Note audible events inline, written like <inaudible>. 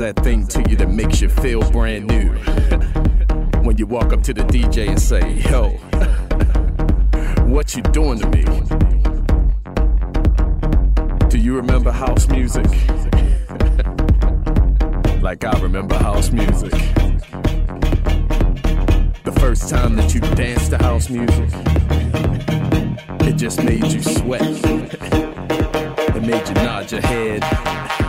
that thing to you that makes you feel brand new. <laughs> when you walk up to the DJ and say, Yo, <laughs> what you doing to me? Do you remember house music? <laughs> like I remember house music. The first time that you danced to house music, it just made you sweat. it made you nod your head